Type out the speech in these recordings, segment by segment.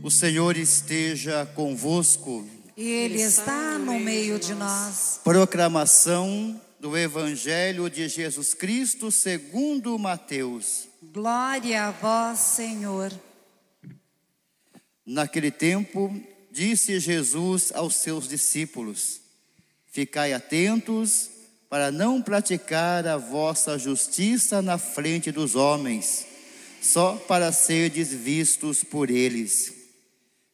O Senhor esteja convosco. Ele está no meio de nós. Proclamação do Evangelho de Jesus Cristo segundo Mateus. Glória a vós, Senhor. Naquele tempo, disse Jesus aos seus discípulos: Ficai atentos para não praticar a vossa justiça na frente dos homens, só para serdes vistos por eles.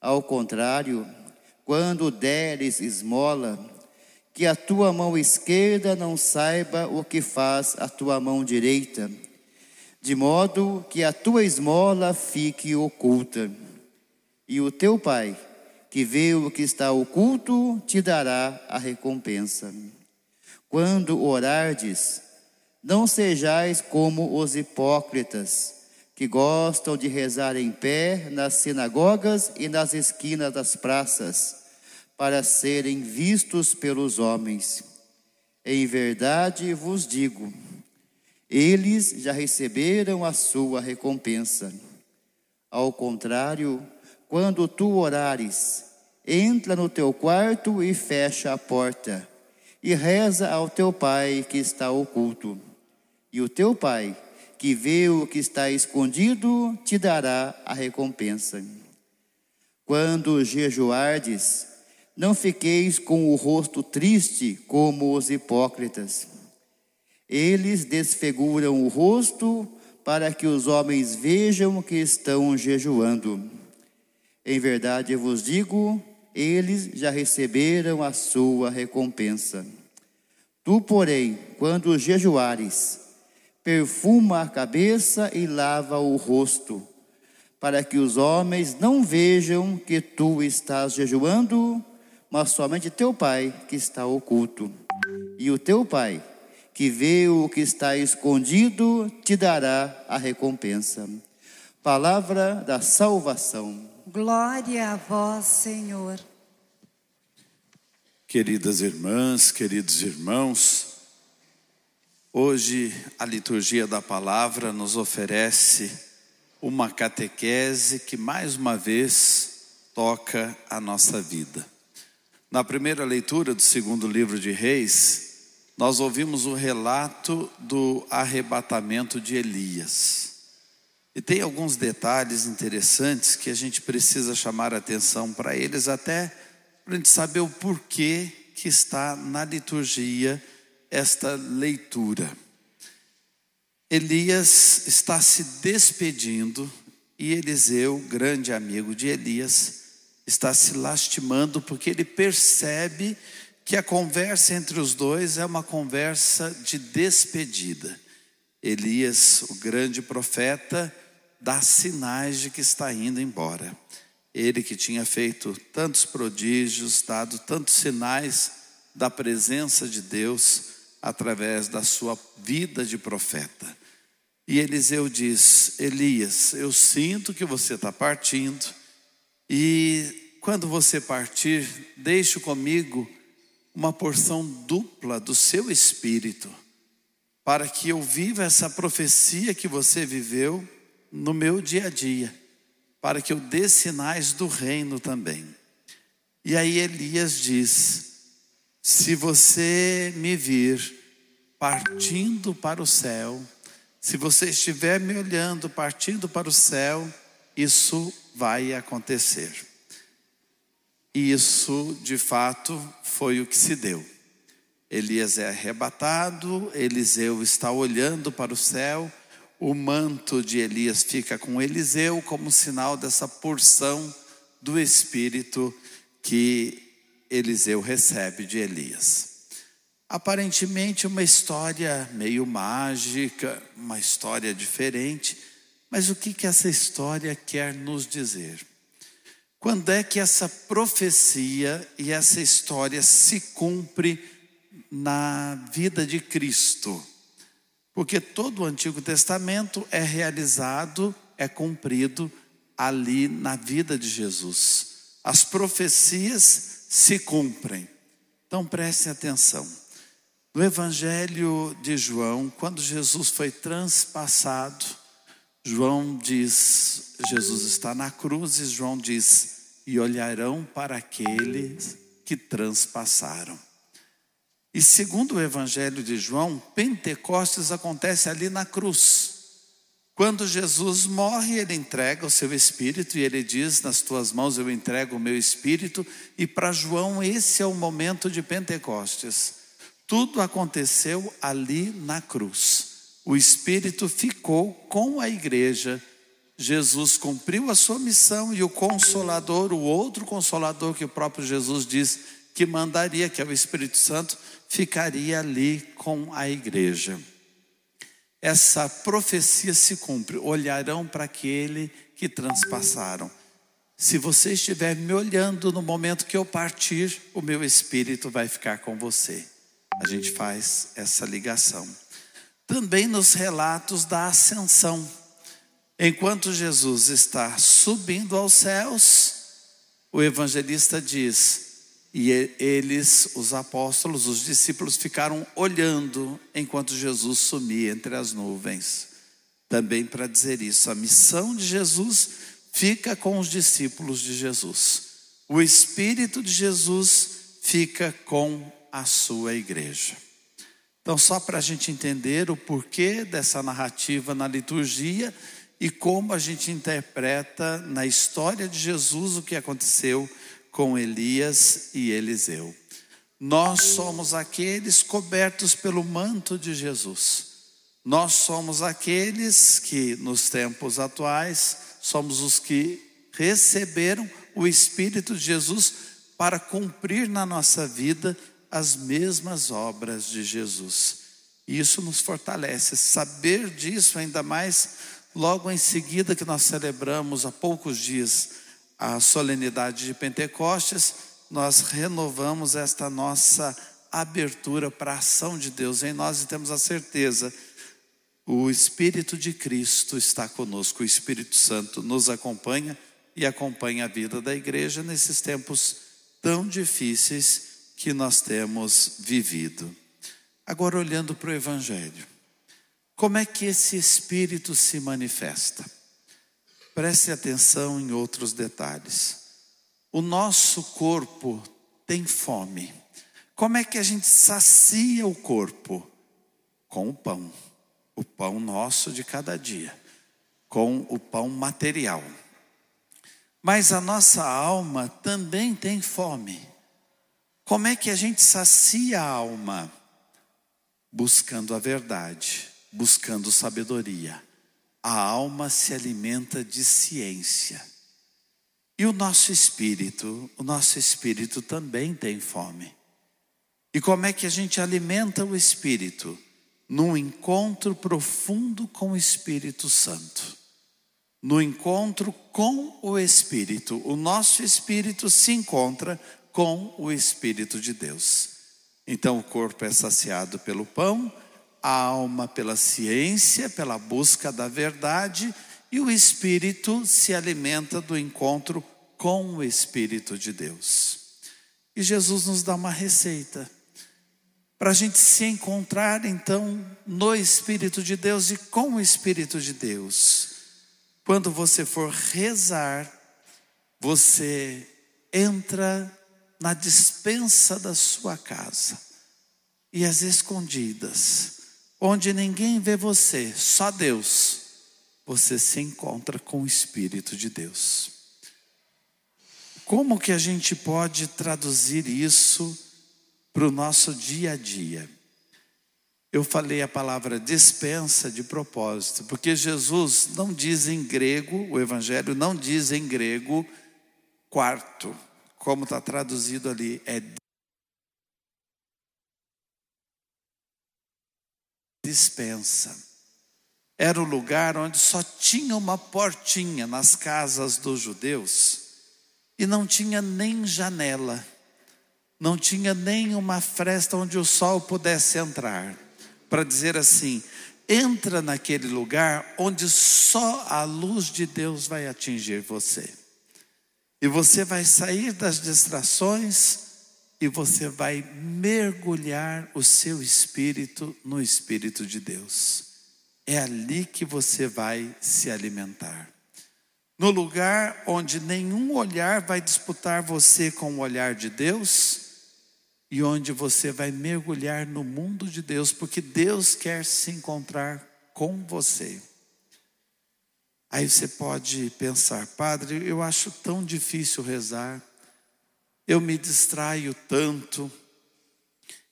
Ao contrário, quando deres esmola, que a tua mão esquerda não saiba o que faz a tua mão direita, de modo que a tua esmola fique oculta. E o teu pai, que vê o que está oculto, te dará a recompensa. Quando orardes, não sejais como os hipócritas, que gostam de rezar em pé nas sinagogas e nas esquinas das praças, para serem vistos pelos homens. Em verdade vos digo, eles já receberam a sua recompensa. Ao contrário, quando tu orares, entra no teu quarto e fecha a porta, e reza ao teu pai que está oculto. E o teu pai, que vê o que está escondido, te dará a recompensa. Quando jejuardes, não fiqueis com o rosto triste como os hipócritas. Eles desfiguram o rosto para que os homens vejam que estão jejuando. Em verdade eu vos digo, eles já receberam a sua recompensa. Tu, porém, quando jejuares, perfuma a cabeça e lava o rosto, para que os homens não vejam que tu estás jejuando, mas somente teu pai que está oculto. E o teu pai, que vê o que está escondido, te dará a recompensa. Palavra da salvação. Glória a vós, Senhor. Queridas irmãs, queridos irmãos, Hoje a liturgia da palavra nos oferece uma catequese que mais uma vez toca a nossa vida. Na primeira leitura do segundo livro de Reis, nós ouvimos o relato do arrebatamento de Elias. E tem alguns detalhes interessantes que a gente precisa chamar atenção para eles, até para a gente saber o porquê que está na liturgia esta leitura. Elias está se despedindo e Eliseu, grande amigo de Elias, está se lastimando porque ele percebe que a conversa entre os dois é uma conversa de despedida. Elias, o grande profeta, dá sinais de que está indo embora. Ele que tinha feito tantos prodígios, dado tantos sinais da presença de Deus, através da sua vida de profeta. E Eliseu diz: Elias, eu sinto que você está partindo, e quando você partir, deixe comigo uma porção dupla do seu espírito, para que eu viva essa profecia que você viveu no meu dia a dia, para que eu dê sinais do reino também. E aí Elias diz: se você me vir partindo para o céu, se você estiver me olhando partindo para o céu, isso vai acontecer. E isso, de fato, foi o que se deu. Elias é arrebatado, Eliseu está olhando para o céu, o manto de Elias fica com Eliseu como sinal dessa porção do Espírito que Eliseu recebe de Elias. Aparentemente uma história meio mágica, uma história diferente, Mas o que, que essa história quer nos dizer? Quando é que essa profecia e essa história se cumpre na vida de Cristo? Porque todo o Antigo Testamento é realizado, é cumprido ali na vida de Jesus. As profecias se cumprem. Então prestem atenção. No Evangelho de João, quando Jesus foi transpassado, João diz, Jesus está na cruz e João diz: "E olharão para aqueles que transpassaram". E segundo o Evangelho de João, Pentecostes acontece ali na cruz. Quando Jesus morre, ele entrega o seu espírito e ele diz: Nas tuas mãos eu entrego o meu espírito. E para João, esse é o momento de Pentecostes. Tudo aconteceu ali na cruz. O espírito ficou com a igreja. Jesus cumpriu a sua missão e o consolador, o outro consolador que o próprio Jesus diz que mandaria, que é o Espírito Santo, ficaria ali com a igreja essa profecia se cumpre. Olharão para aquele que transpassaram. Se você estiver me olhando no momento que eu partir, o meu espírito vai ficar com você. A gente faz essa ligação. Também nos relatos da ascensão. Enquanto Jesus está subindo aos céus, o evangelista diz: e eles, os apóstolos, os discípulos, ficaram olhando enquanto Jesus sumia entre as nuvens. Também para dizer isso, a missão de Jesus fica com os discípulos de Jesus. O Espírito de Jesus fica com a sua igreja. Então, só para a gente entender o porquê dessa narrativa na liturgia e como a gente interpreta na história de Jesus o que aconteceu com Elias e Eliseu. Nós somos aqueles cobertos pelo manto de Jesus. Nós somos aqueles que, nos tempos atuais, somos os que receberam o Espírito de Jesus para cumprir na nossa vida as mesmas obras de Jesus. E isso nos fortalece. Saber disso, ainda mais logo em seguida que nós celebramos há poucos dias a solenidade de Pentecostes, nós renovamos esta nossa abertura para a ação de Deus em nós e temos a certeza o Espírito de Cristo está conosco, o Espírito Santo nos acompanha e acompanha a vida da igreja nesses tempos tão difíceis que nós temos vivido. Agora, olhando para o Evangelho, como é que esse Espírito se manifesta? Preste atenção em outros detalhes. O nosso corpo tem fome. Como é que a gente sacia o corpo? Com o pão, o pão nosso de cada dia, com o pão material. Mas a nossa alma também tem fome. Como é que a gente sacia a alma? Buscando a verdade, buscando sabedoria a alma se alimenta de ciência. E o nosso espírito, o nosso espírito também tem fome. E como é que a gente alimenta o espírito? Num encontro profundo com o Espírito Santo. No encontro com o Espírito. O nosso espírito se encontra com o Espírito de Deus. Então o corpo é saciado pelo pão, a alma pela ciência, pela busca da verdade, e o espírito se alimenta do encontro com o Espírito de Deus. E Jesus nos dá uma receita para a gente se encontrar então no Espírito de Deus e com o Espírito de Deus. Quando você for rezar, você entra na dispensa da sua casa e às escondidas onde ninguém vê você, só Deus, você se encontra com o Espírito de Deus. Como que a gente pode traduzir isso para o nosso dia a dia? Eu falei a palavra dispensa de propósito, porque Jesus não diz em grego, o Evangelho não diz em grego quarto, como está traduzido ali, é dispensa. era o lugar onde só tinha uma portinha nas casas dos judeus e não tinha nem janela, não tinha nem uma fresta onde o sol pudesse entrar, para dizer assim: entra naquele lugar onde só a luz de Deus vai atingir você. E você vai sair das distrações e você vai mergulhar o seu espírito no espírito de Deus. É ali que você vai se alimentar. No lugar onde nenhum olhar vai disputar você com o olhar de Deus, e onde você vai mergulhar no mundo de Deus, porque Deus quer se encontrar com você. Aí você pode pensar, Padre, eu acho tão difícil rezar, eu me distraio tanto,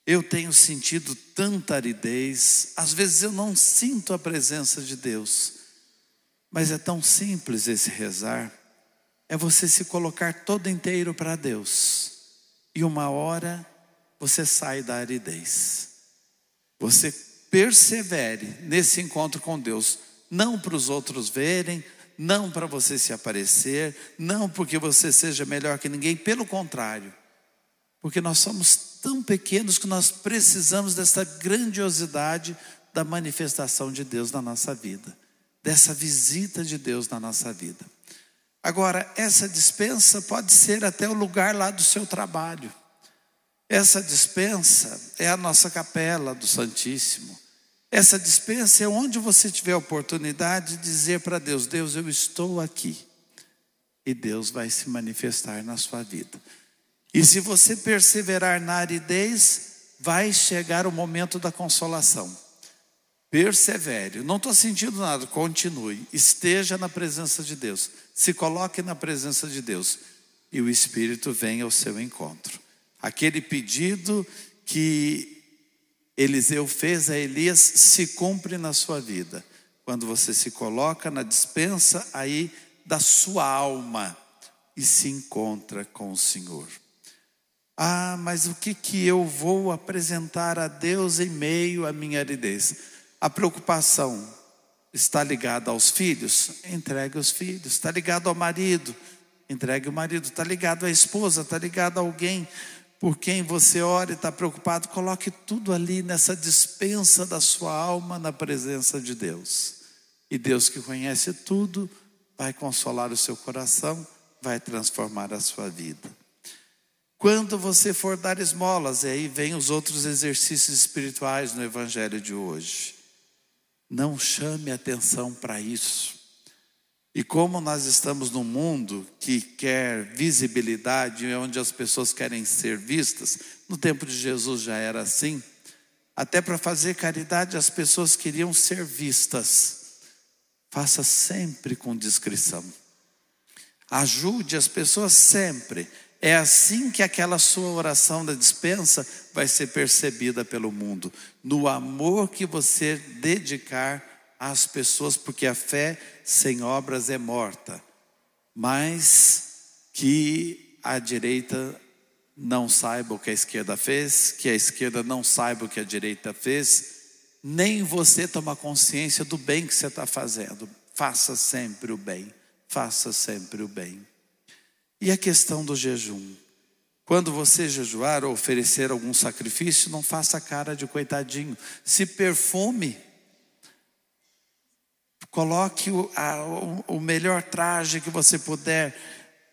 eu tenho sentido tanta aridez, às vezes eu não sinto a presença de Deus, mas é tão simples esse rezar, é você se colocar todo inteiro para Deus, e uma hora você sai da aridez, você persevere nesse encontro com Deus, não para os outros verem, não para você se aparecer, não porque você seja melhor que ninguém, pelo contrário, porque nós somos tão pequenos que nós precisamos dessa grandiosidade da manifestação de Deus na nossa vida, dessa visita de Deus na nossa vida. Agora, essa dispensa pode ser até o lugar lá do seu trabalho. Essa dispensa é a nossa capela do Santíssimo. Essa dispensa é onde você tiver oportunidade de dizer para Deus: Deus, eu estou aqui. E Deus vai se manifestar na sua vida. E se você perseverar na aridez, vai chegar o momento da consolação. Persevere. Não estou sentindo nada, continue. Esteja na presença de Deus. Se coloque na presença de Deus. E o Espírito vem ao seu encontro. Aquele pedido que Eliseu fez a Elias se cumpre na sua vida. Quando você se coloca na dispensa aí da sua alma e se encontra com o Senhor. Ah, mas o que que eu vou apresentar a Deus em meio à minha aridez? A preocupação está ligada aos filhos? Entregue os filhos. Está ligado ao marido? Entregue o marido. Está ligado à esposa? Está ligado a alguém por quem você ora e está preocupado, coloque tudo ali nessa dispensa da sua alma na presença de Deus. E Deus que conhece tudo, vai consolar o seu coração, vai transformar a sua vida. Quando você for dar esmolas, e aí vem os outros exercícios espirituais no Evangelho de hoje. Não chame atenção para isso. E como nós estamos num mundo que quer visibilidade, onde as pessoas querem ser vistas, no tempo de Jesus já era assim. Até para fazer caridade as pessoas queriam ser vistas. Faça sempre com discrição. Ajude as pessoas sempre. É assim que aquela sua oração da dispensa vai ser percebida pelo mundo, no amor que você dedicar às pessoas, porque a fé sem obras é morta, mas que a direita não saiba o que a esquerda fez, que a esquerda não saiba o que a direita fez, nem você toma consciência do bem que você está fazendo. Faça sempre o bem, faça sempre o bem. E a questão do jejum? Quando você jejuar ou oferecer algum sacrifício, não faça cara de coitadinho, se perfume Coloque o, a, o melhor traje que você puder.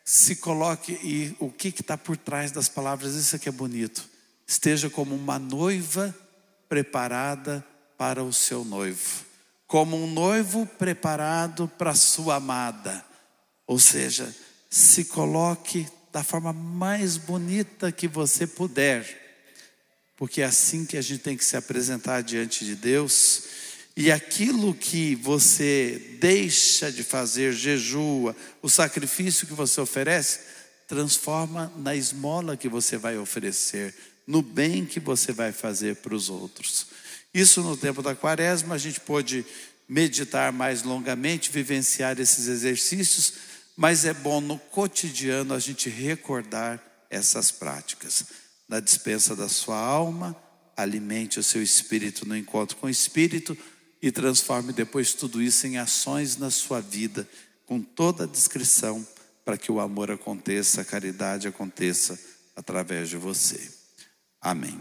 Se coloque e o que está por trás das palavras, isso aqui é bonito. Esteja como uma noiva preparada para o seu noivo, como um noivo preparado para a sua amada. Ou seja, se coloque da forma mais bonita que você puder, porque é assim que a gente tem que se apresentar diante de Deus e aquilo que você deixa de fazer, jejua, o sacrifício que você oferece, transforma na esmola que você vai oferecer, no bem que você vai fazer para os outros. Isso no tempo da quaresma, a gente pôde meditar mais longamente, vivenciar esses exercícios, mas é bom no cotidiano a gente recordar essas práticas. Na dispensa da sua alma, alimente o seu espírito no encontro com o espírito e transforme depois tudo isso em ações na sua vida, com toda a descrição, para que o amor aconteça, a caridade aconteça através de você. Amém.